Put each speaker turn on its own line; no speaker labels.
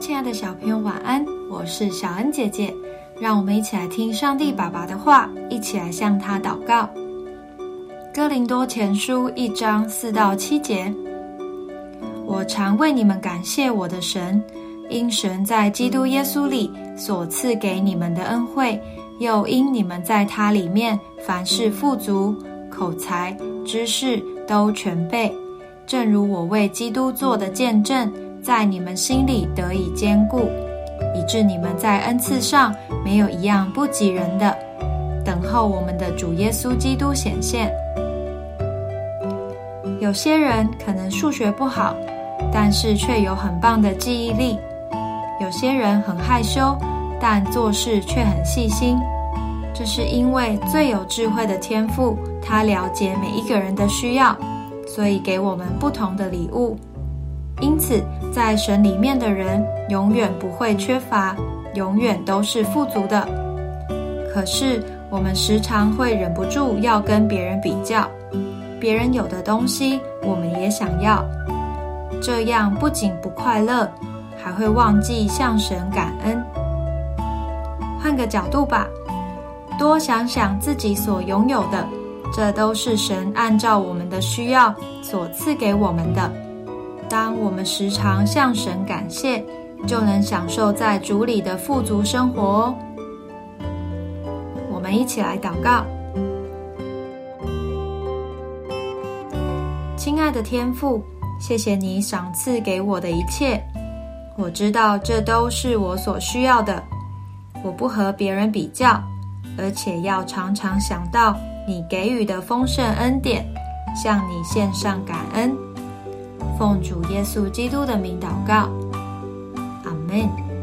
亲爱的小朋友，晚安！我是小恩姐姐，让我们一起来听上帝爸爸的话，一起来向他祷告。哥林多前书一章四到七节，我常为你们感谢我的神，因神在基督耶稣里所赐给你们的恩惠，又因你们在他里面凡事富足，口才、知识都全备，正如我为基督做的见证。在你们心里得以坚固，以致你们在恩赐上没有一样不及人的。等候我们的主耶稣基督显现。有些人可能数学不好，但是却有很棒的记忆力；有些人很害羞，但做事却很细心。这是因为最有智慧的天赋，他了解每一个人的需要，所以给我们不同的礼物。因此，在神里面的人永远不会缺乏，永远都是富足的。可是，我们时常会忍不住要跟别人比较，别人有的东西我们也想要，这样不仅不快乐，还会忘记向神感恩。换个角度吧，多想想自己所拥有的，这都是神按照我们的需要所赐给我们的。当我们时常向神感谢，就能享受在主里的富足生活哦。我们一起来祷告：亲爱的天父，谢谢你赏赐给我的一切，我知道这都是我所需要的。我不和别人比较，而且要常常想到你给予的丰盛恩典，向你献上感恩。奉主耶稣基督的名祷告，阿门。